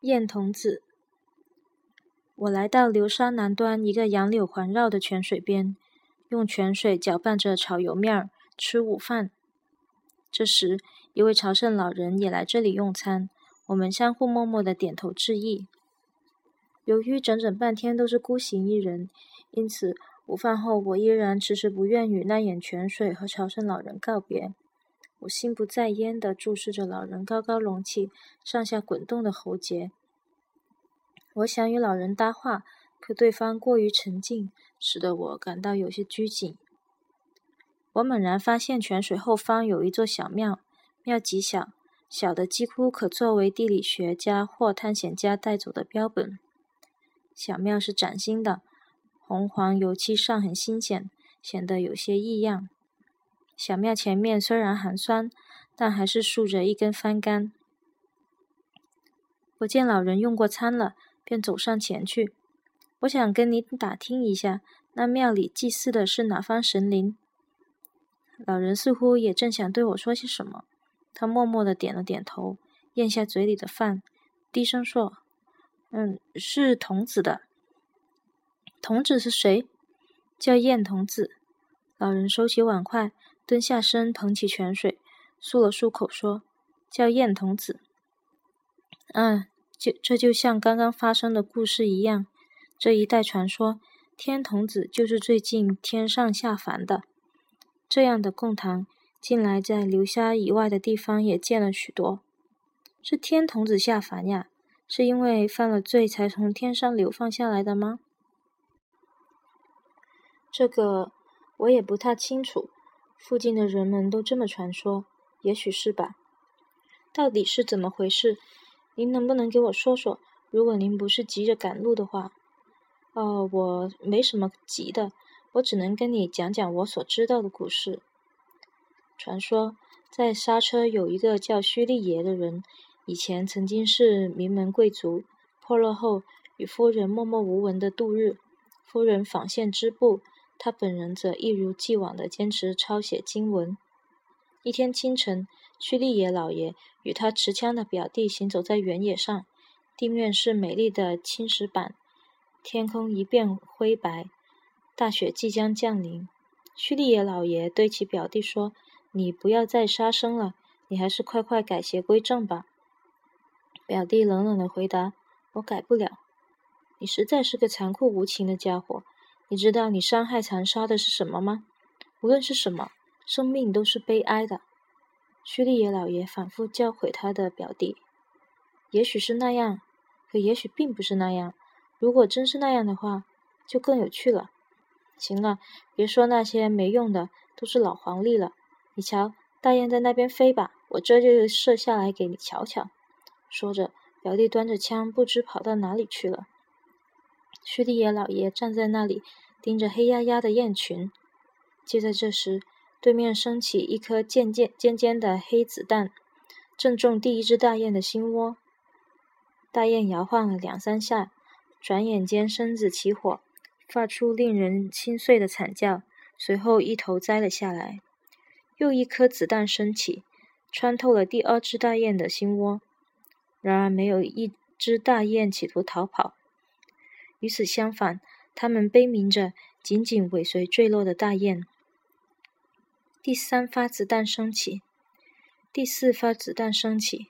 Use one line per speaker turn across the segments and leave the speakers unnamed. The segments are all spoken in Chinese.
燕童子，我来到流沙南端一个杨柳环绕的泉水边，用泉水搅拌着炒油面儿吃午饭。这时，一位朝圣老人也来这里用餐，我们相互默默的点头致意。由于整整半天都是孤行一人，因此午饭后我依然迟迟不愿与那眼泉水和朝圣老人告别。我心不在焉地注视着老人高高隆起、上下滚动的喉结。我想与老人搭话，可对方过于沉静，使得我感到有些拘谨。我猛然发现泉水后方有一座小庙，庙极小，小的几乎可作为地理学家或探险家带走的标本。小庙是崭新的，红黄油漆上很新鲜，显得有些异样。小庙前面虽然寒酸，但还是竖着一根帆杆。我见老人用过餐了，便走上前去。我想跟你打听一下，那庙里祭祀的是哪方神灵？老人似乎也正想对我说些什么，他默默的点了点头，咽下嘴里的饭，低声说：“嗯，是童子的。童子是谁？叫燕童子。”老人收起碗筷。蹲下身，捧起泉水，漱了漱口，说：“叫燕童子。”嗯，就这就像刚刚发生的故事一样。这一代传说，天童子就是最近天上下凡的。这样的供堂，近来在流沙以外的地方也建了许多。是天童子下凡呀？是因为犯了罪才从天上流放下来的吗？这个我也不太清楚。附近的人们都这么传说，也许是吧。到底是怎么回事？您能不能给我说说？如果您不是急着赶路的话。哦，我没什么急的，我只能跟你讲讲我所知道的故事。传说，在刹车有一个叫虚利爷的人，以前曾经是名门贵族，破落后与夫人默默无闻的度日。夫人纺线织布。他本人则一如既往地坚持抄写经文。一天清晨，屈利野老爷与他持枪的表弟行走在原野上，地面是美丽的青石板，天空一片灰白，大雪即将降临。屈利野老爷对其表弟说：“你不要再杀生了，你还是快快改邪归正吧。”表弟冷冷地回答：“我改不了。你实在是个残酷无情的家伙。”你知道你伤害残杀的是什么吗？无论是什么，生命都是悲哀的。屈利野老爷反复教诲他的表弟。也许是那样，可也许并不是那样。如果真是那样的话，就更有趣了。行了，别说那些没用的，都是老黄历了。你瞧，大雁在那边飞吧，我这就射下来给你瞧瞧。说着，表弟端着枪，不知跑到哪里去了。屈利野老爷站在那里，盯着黑压压的雁群。就在这时，对面升起一颗尖尖尖尖的黑子弹，正中第一只大雁的心窝。大雁摇晃了两三下，转眼间身子起火，发出令人心碎的惨叫，随后一头栽了下来。又一颗子弹升起，穿透了第二只大雁的心窝，然而没有一只大雁企图逃跑。与此相反，他们悲鸣着，紧紧尾随坠落的大雁。第三发子弹升起，第四发子弹升起，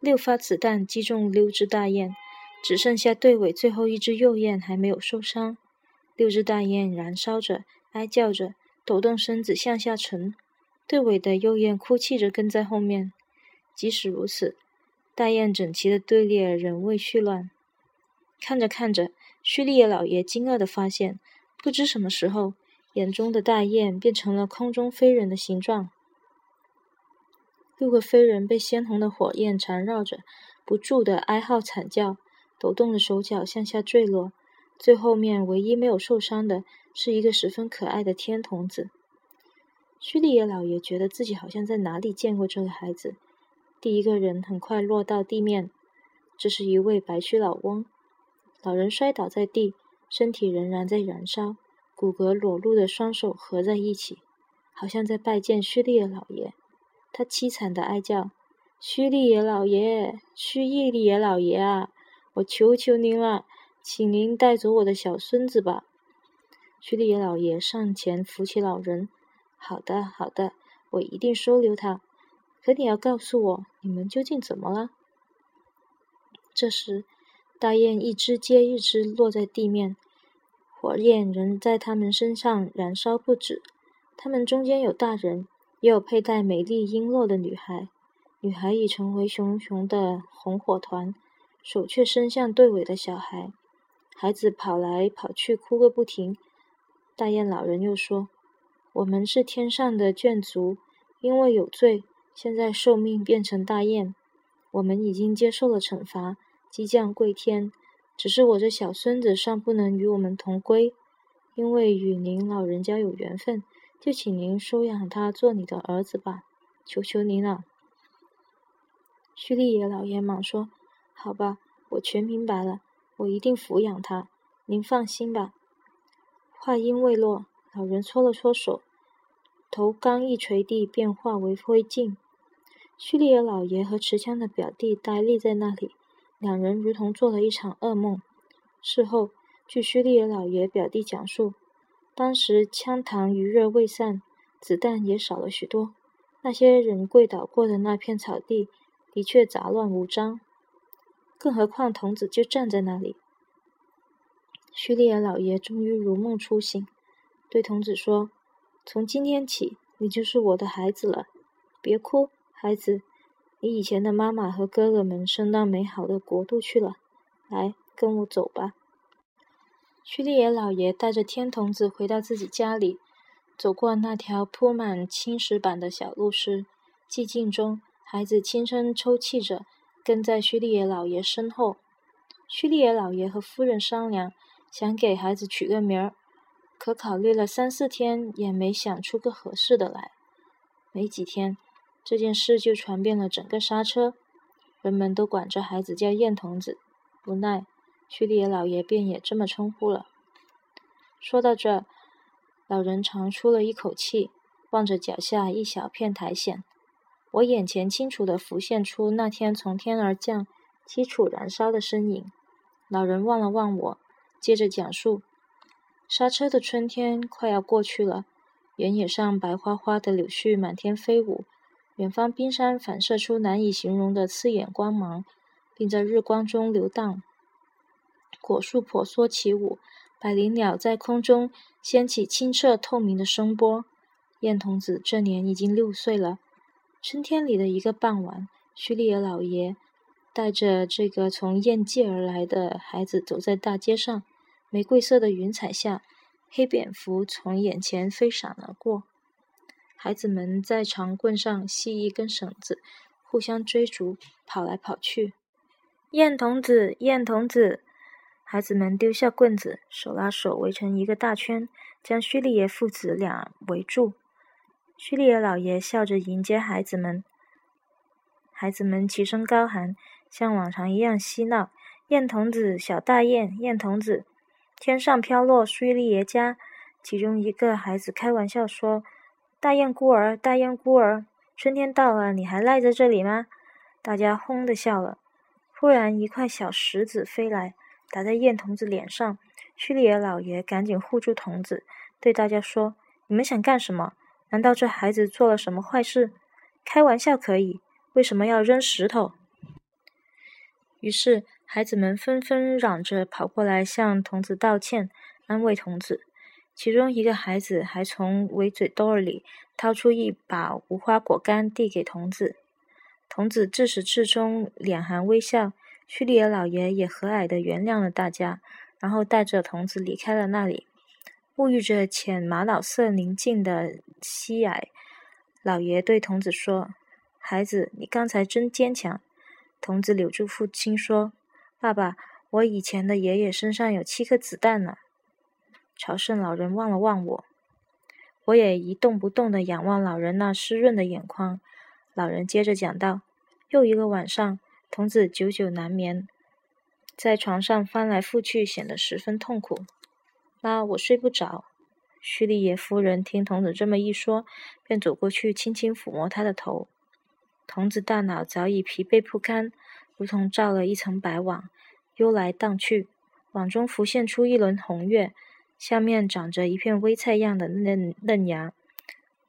六发子弹击中六只大雁，只剩下队尾最后一只幼雁还没有受伤。六只大雁燃烧着，哀叫着，抖动身子向下沉。队尾的幼雁哭泣着跟在后面。即使如此，大雁整齐的队列仍未絮乱。看着看着，屈利叶老爷惊愕地发现，不知什么时候，眼中的大雁变成了空中飞人的形状。六个飞人被鲜红的火焰缠绕着，不住地哀嚎惨叫，抖动着手脚向下坠落。最后面唯一没有受伤的是一个十分可爱的天童子。屈利叶老爷觉得自己好像在哪里见过这个孩子。第一个人很快落到地面，这是一位白须老翁。老人摔倒在地，身体仍然在燃烧，骨骼裸露的双手合在一起，好像在拜见虚利的老爷。他凄惨的哀叫：“虚利爷老爷，虚义利爷老爷啊！我求求您了，请您带走我的小孙子吧。虚利爷老爷上前扶起老人。好的，好的，我一定收留他。可你要告诉我，你们究竟怎么了？这时，大雁一只接一只落在地面，火焰仍在他们身上燃烧不止。他们中间有大人，也有佩戴美丽璎珞的女孩。女孩已成为熊熊的红火团，手却伸向队尾的小孩。孩子跑来跑去，哭个不停。大雁老人又说：“我们是天上的眷族，因为有罪，现在受命变成大雁。我们已经接受了惩罚，激将跪天。只是我这小孙子尚不能与我们同归，因为与您老人家有缘分，就请您收养他做你的儿子吧，求求您了。”虚利爷老爷忙说：“好吧，我全明白了，我一定抚养他。您放心吧。”话音未落，老人搓了搓手，头刚一垂地，便化为灰烬。虚利爷老爷和持枪的表弟呆立在那里，两人如同做了一场噩梦。事后，据叙利亚老爷表弟讲述，当时枪膛余热未散，子弹也少了许多。那些人跪倒过的那片草地。的确杂乱无章，更何况童子就站在那里。叙利亚老爷终于如梦初醒，对童子说：“从今天起，你就是我的孩子了。别哭，孩子，你以前的妈妈和哥哥们升到美好的国度去了。来，跟我走吧。”虚利尔老爷带着天童子回到自己家里，走过那条铺满青石板的小路时，寂静中。孩子轻声抽泣着，跟在虚利爷老爷身后。虚利爷老爷和夫人商量，想给孩子取个名儿，可考虑了三四天，也没想出个合适的来。没几天，这件事就传遍了整个沙车，人们都管着孩子叫燕童子。无奈，虚利爷老爷便也这么称呼了。说到这，老人长出了一口气，望着脚下一小片苔藓。我眼前清楚地浮现出那天从天而降、基础燃烧的身影。老人望了望我，接着讲述：刹车的春天快要过去了，原野上白花花的柳絮满天飞舞，远方冰山反射出难以形容的刺眼光芒，并在日光中流荡。果树婆娑起舞，百灵鸟在空中掀起清澈透明的声波。燕童子这年已经六岁了。春天里的一个傍晚，虚利尔老爷带着这个从燕界而来的孩子走在大街上，玫瑰色的云彩下，黑蝙蝠从眼前飞闪而过。孩子们在长棍上系一根绳子，互相追逐，跑来跑去。燕童子，燕童子！孩子们丢下棍子，手拉手围成一个大圈，将虚利爷父子俩围住。虚利爷老爷笑着迎接孩子们，孩子们齐声高喊，像往常一样嬉闹。燕童子，小大雁，燕童子，天上飘落虚利爷家。其中一个孩子开玩笑说：“大雁孤儿，大雁孤儿，春天到了，你还赖在这里吗？”大家哄的笑了。忽然，一块小石子飞来，打在燕童子脸上。叙利亚老爷赶紧护住童子，对大家说：“你们想干什么？”难道这孩子做了什么坏事？开玩笑可以，为什么要扔石头？于是孩子们纷纷嚷着跑过来向童子道歉，安慰童子。其中一个孩子还从围嘴兜里掏出一把无花果干递给童子。童子自始至终脸含微笑，叙利亚老爷也和蔼地原谅了大家，然后带着童子离开了那里。沐浴着浅玛瑙色宁静的溪崖，老爷对童子说：“孩子，你刚才真坚强。”童子扭住父亲说：“爸爸，我以前的爷爷身上有七颗子弹呢。”朝圣老人望了望我，我也一动不动地仰望老人那湿润的眼眶。老人接着讲道：“又一个晚上，童子久久难眠，在床上翻来覆去，显得十分痛苦。”妈，我睡不着。叙利爷夫人听童子这么一说，便走过去轻轻抚摸他的头。童子大脑早已疲惫不堪，如同罩了一层白网，悠来荡去。网中浮现出一轮红月，下面长着一片微菜样的嫩嫩芽，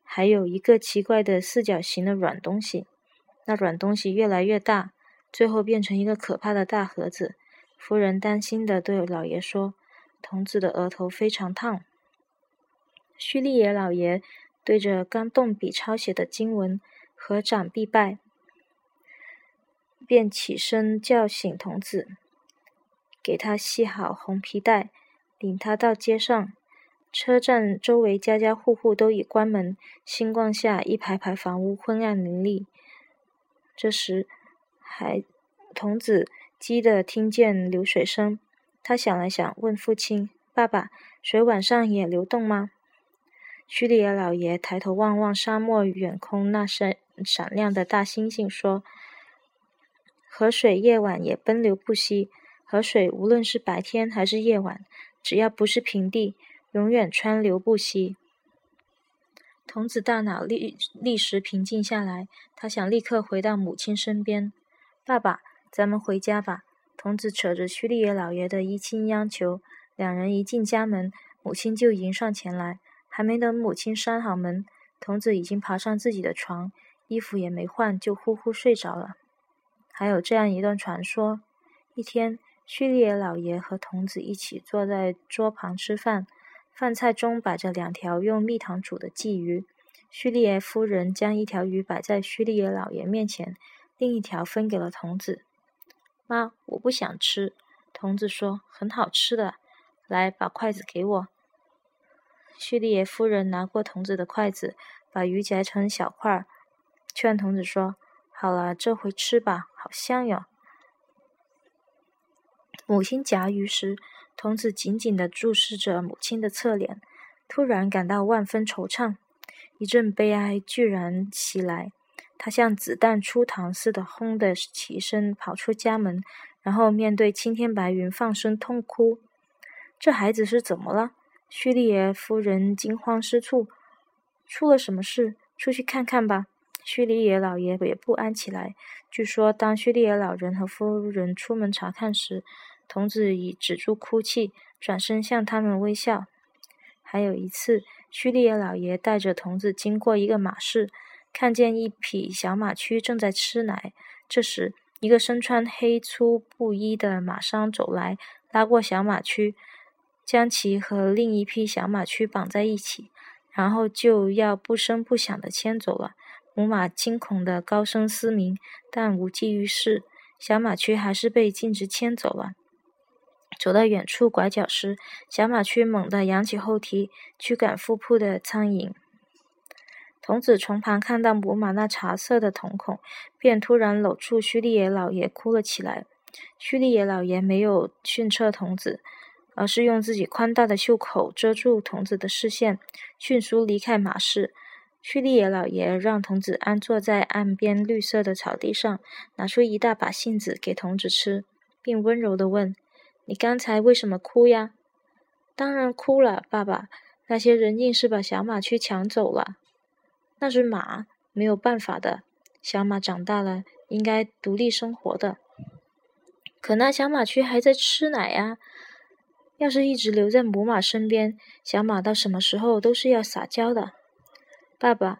还有一个奇怪的四角形的软东西。那软东西越来越大，最后变成一个可怕的大盒子。夫人担心的对老爷说：“童子的额头非常烫。”须利野老爷对着刚动笔抄写的经文合掌必拜，便起身叫醒童子。给他系好红皮带，领他到街上。车站周围家家户户都已关门，星光下一排排房屋昏暗凌厉。这时，孩童子激地听见流水声，他想了想，问父亲：“爸爸，水晚上也流动吗？”叙利亚老爷抬头望望沙漠远空那闪闪亮的大星星，说：“河水夜晚也奔流不息。”河水无论是白天还是夜晚，只要不是平地，永远川流不息。童子大脑立立时平静下来，他想立刻回到母亲身边。爸爸，咱们回家吧。童子扯着屈利爷老爷的衣襟央求。两人一进家门，母亲就迎上前来。还没等母亲閂好门，童子已经爬上自己的床，衣服也没换，就呼呼睡着了。还有这样一段传说：一天。叙利亚老爷和童子一起坐在桌旁吃饭，饭菜中摆着两条用蜜糖煮的鲫鱼。叙利亚夫人将一条鱼摆在叙利亚老爷面前，另一条分给了童子。妈，我不想吃。童子说：“很好吃的，来，把筷子给我。”叙利亚夫人拿过童子的筷子，把鱼夹成小块，劝童子说：“好了，这回吃吧，好香哟。”母亲夹鱼时，童子紧紧地注视着母亲的侧脸，突然感到万分惆怅，一阵悲哀居然袭来。他像子弹出膛似的，轰的起身跑出家门，然后面对青天白云放声痛哭。这孩子是怎么了？叙利亚夫人惊慌失措，出了什么事？出去看看吧。叙利亚老爷也不安起来。据说，当叙利亚老人和夫人出门查看时，童子已止住哭泣，转身向他们微笑。还有一次，叙利亚老爷带着童子经过一个马市，看见一匹小马驹正在吃奶。这时，一个身穿黑粗布衣的马商走来，拉过小马驹，将其和另一匹小马驹绑在一起，然后就要不声不响地牵走了。母马惊恐地高声嘶鸣，但无济于事，小马驹还是被径直牵走了。走到远处拐角时，小马驹猛地扬起后蹄，驱赶腹扑的苍蝇。童子从旁看到母马那茶色的瞳孔，便突然搂住须利野老爷哭了起来。须利野老爷没有训斥童子，而是用自己宽大的袖口遮住童子的视线，迅速离开马市。须利野老爷让童子安坐在岸边绿色的草地上，拿出一大把杏子给童子吃，并温柔地问。你刚才为什么哭呀？当然哭了，爸爸。那些人硬是把小马驹抢走了。那是马，没有办法的。小马长大了，应该独立生活的。可那小马驹还在吃奶呀。要是一直留在母马身边，小马到什么时候都是要撒娇的。爸爸，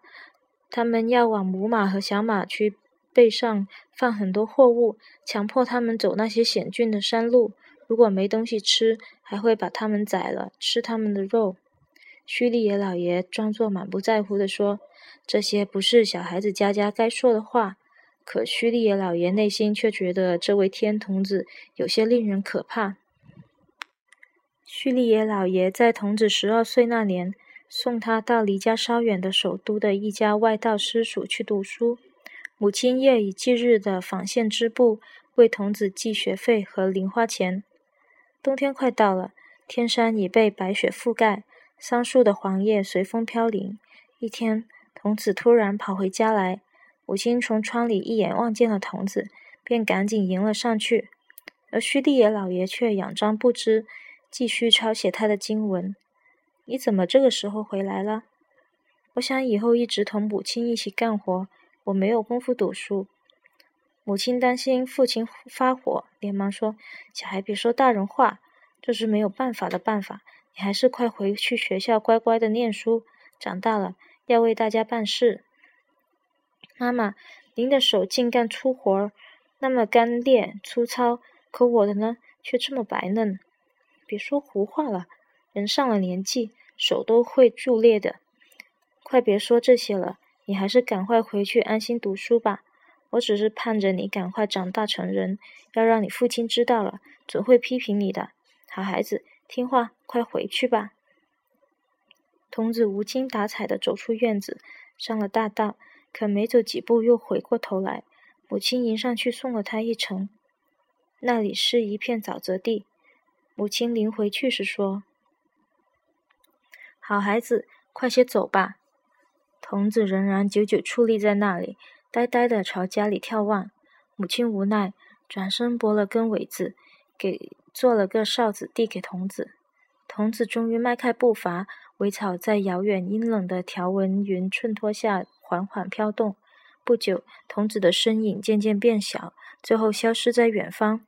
他们要往母马和小马驹背上放很多货物，强迫他们走那些险峻的山路。如果没东西吃，还会把他们宰了，吃他们的肉。虚利野老爷装作满不在乎地说：“这些不是小孩子家家该说的话。”可虚利野老爷内心却觉得这位天童子有些令人可怕。虚利野老爷在童子十二岁那年，送他到离家稍远的首都的一家外道师塾去读书，母亲夜以继日地纺线织布，为童子寄学费和零花钱。冬天快到了，天山已被白雪覆盖，桑树的黄叶随风飘零。一天，童子突然跑回家来，母亲从窗里一眼望见了童子，便赶紧迎了上去。而须地野老爷却仰仗不知，继续抄写他的经文。你怎么这个时候回来了？我想以后一直同母亲一起干活，我没有功夫读书。”母亲担心父亲发火，连忙说：“小孩别说大人话，这是没有办法的办法。你还是快回去学校乖乖的念书，长大了要为大家办事。”妈妈，您的手净干粗活儿，那么干练粗糙，可我的呢，却这么白嫩。别说胡话了，人上了年纪，手都会蛀裂的。快别说这些了，你还是赶快回去安心读书吧。我只是盼着你赶快长大成人，要让你父亲知道了，准会批评你的。好孩子，听话，快回去吧。童子无精打采地走出院子，上了大道，可没走几步又回过头来。母亲迎上去送了他一程，那里是一片沼泽地。母亲临回去时说：“好孩子，快些走吧。”童子仍然久久矗立在那里。呆呆地朝家里眺望，母亲无奈，转身拨了根苇子，给做了个哨子，递给童子。童子终于迈开步伐，苇草在遥远阴冷的条纹云衬托下缓缓飘动。不久，童子的身影渐渐变小，最后消失在远方。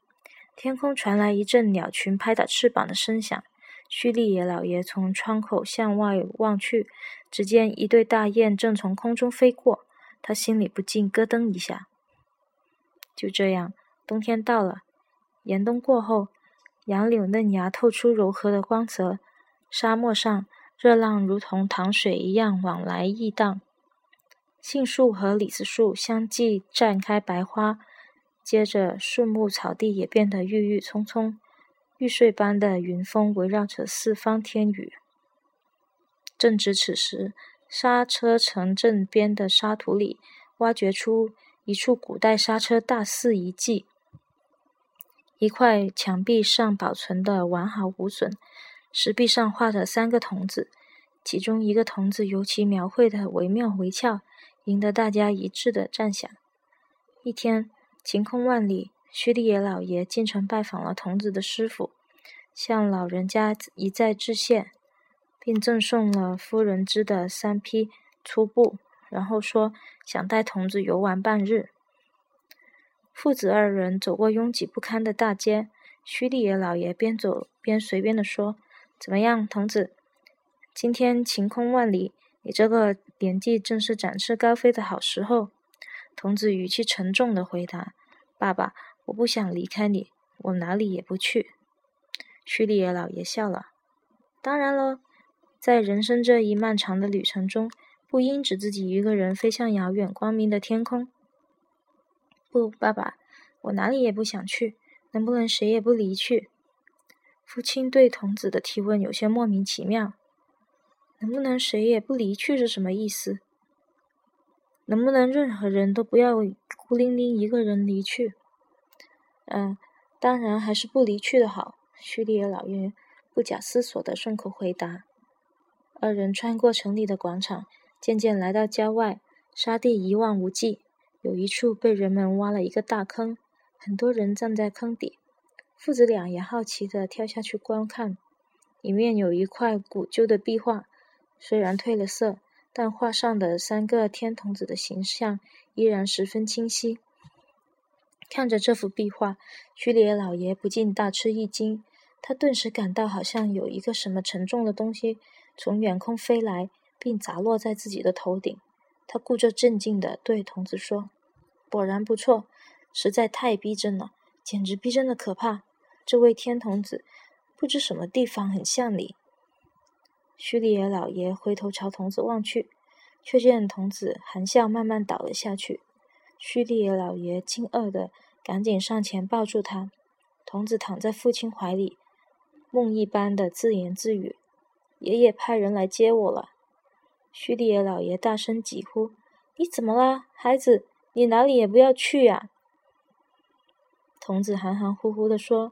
天空传来一阵鸟群拍打翅膀的声响。须利野老爷从窗口向外望去，只见一对大雁正从空中飞过。他心里不禁咯噔一下。就这样，冬天到了。严冬过后，杨柳嫩芽透出柔和的光泽。沙漠上，热浪如同糖水一样往来溢荡。杏树和李子树相继绽开白花，接着树木草地也变得郁郁葱葱。玉碎般的云峰围绕着四方天宇。正值此时。刹车城镇边的沙土里，挖掘出一处古代刹车大肆遗迹。一块墙壁上保存的完好无损，石壁上画着三个童子，其中一个童子尤其描绘的惟妙惟肖，赢得大家一致的赞赏。一天，晴空万里，须利野老爷进城拜访了童子的师傅，向老人家一再致谢。并赠送了夫人织的三匹粗布，然后说想带童子游玩半日。父子二人走过拥挤不堪的大街，须利野老爷边走边随便的说：“怎么样，童子？今天晴空万里，你这个年纪正是展翅高飞的好时候。”童子语气沉重的回答：“爸爸，我不想离开你，我哪里也不去。”须利野老爷笑了：“当然喽。”在人生这一漫长的旅程中，不应只自己一个人飞向遥远光明的天空。不，爸爸，我哪里也不想去。能不能谁也不离去？父亲对童子的提问有些莫名其妙。能不能谁也不离去是什么意思？能不能任何人都不要孤零零一个人离去？嗯，当然还是不离去的好。叙利亚老爷不假思索的顺口回答。二人穿过城里的广场，渐渐来到郊外，沙地一望无际。有一处被人们挖了一个大坑，很多人站在坑底。父子俩也好奇地跳下去观看。里面有一块古旧的壁画，虽然褪了色，但画上的三个天童子的形象依然十分清晰。看着这幅壁画，屈里老爷不禁大吃一惊。他顿时感到好像有一个什么沉重的东西。从远空飞来，并砸落在自己的头顶。他故作镇静地对童子说：“果然不错，实在太逼真了，简直逼真的可怕。这位天童子，不知什么地方很像你。”须里野老爷回头朝童子望去，却见童子含笑慢慢倒了下去。须里野老爷惊愕地赶紧上前抱住他。童子躺在父亲怀里，梦一般的自言自语。爷爷派人来接我了，叙利亚老爷大声疾呼：“你怎么啦，孩子？你哪里也不要去呀！”童子含含糊糊地说：“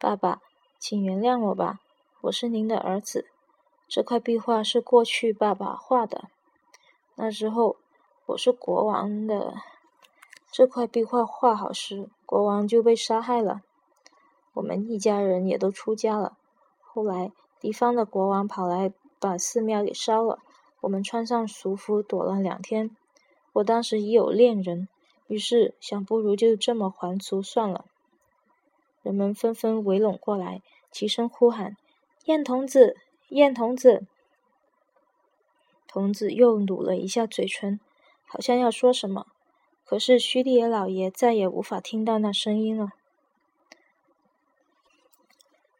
爸爸，请原谅我吧，我是您的儿子。这块壁画是过去爸爸画的，那时候我是国王的。这块壁画画好时，国王就被杀害了，我们一家人也都出家了。后来……”敌方的国王跑来把寺庙给烧了，我们穿上俗服躲了两天。我当时已有恋人，于是想，不如就这么还俗算了。人们纷纷围拢过来，齐声呼喊：“燕童子，燕童子！”童子又努了一下嘴唇，好像要说什么，可是徐立野老爷再也无法听到那声音了。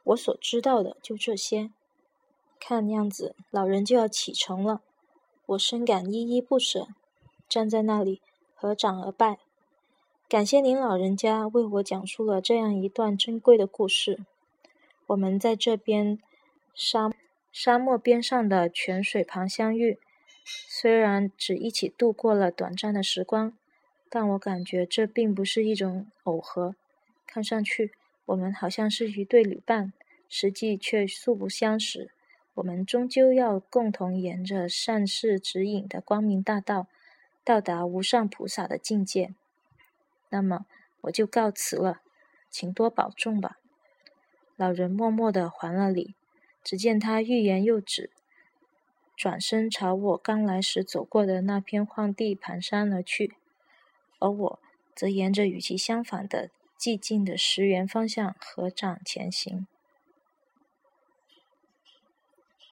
我所知道的就这些。看样子，老人就要启程了。我深感依依不舍，站在那里合掌而拜，感谢您老人家为我讲述了这样一段珍贵的故事。我们在这边沙沙漠边上的泉水旁相遇，虽然只一起度过了短暂的时光，但我感觉这并不是一种偶合。看上去，我们好像是一对旅伴，实际却素不相识。我们终究要共同沿着善事指引的光明大道，到达无上菩萨的境界。那么，我就告辞了，请多保重吧。老人默默地还了礼，只见他欲言又止，转身朝我刚来时走过的那片荒地蹒跚而去，而我则沿着与其相反的寂静的石原方向合掌前行。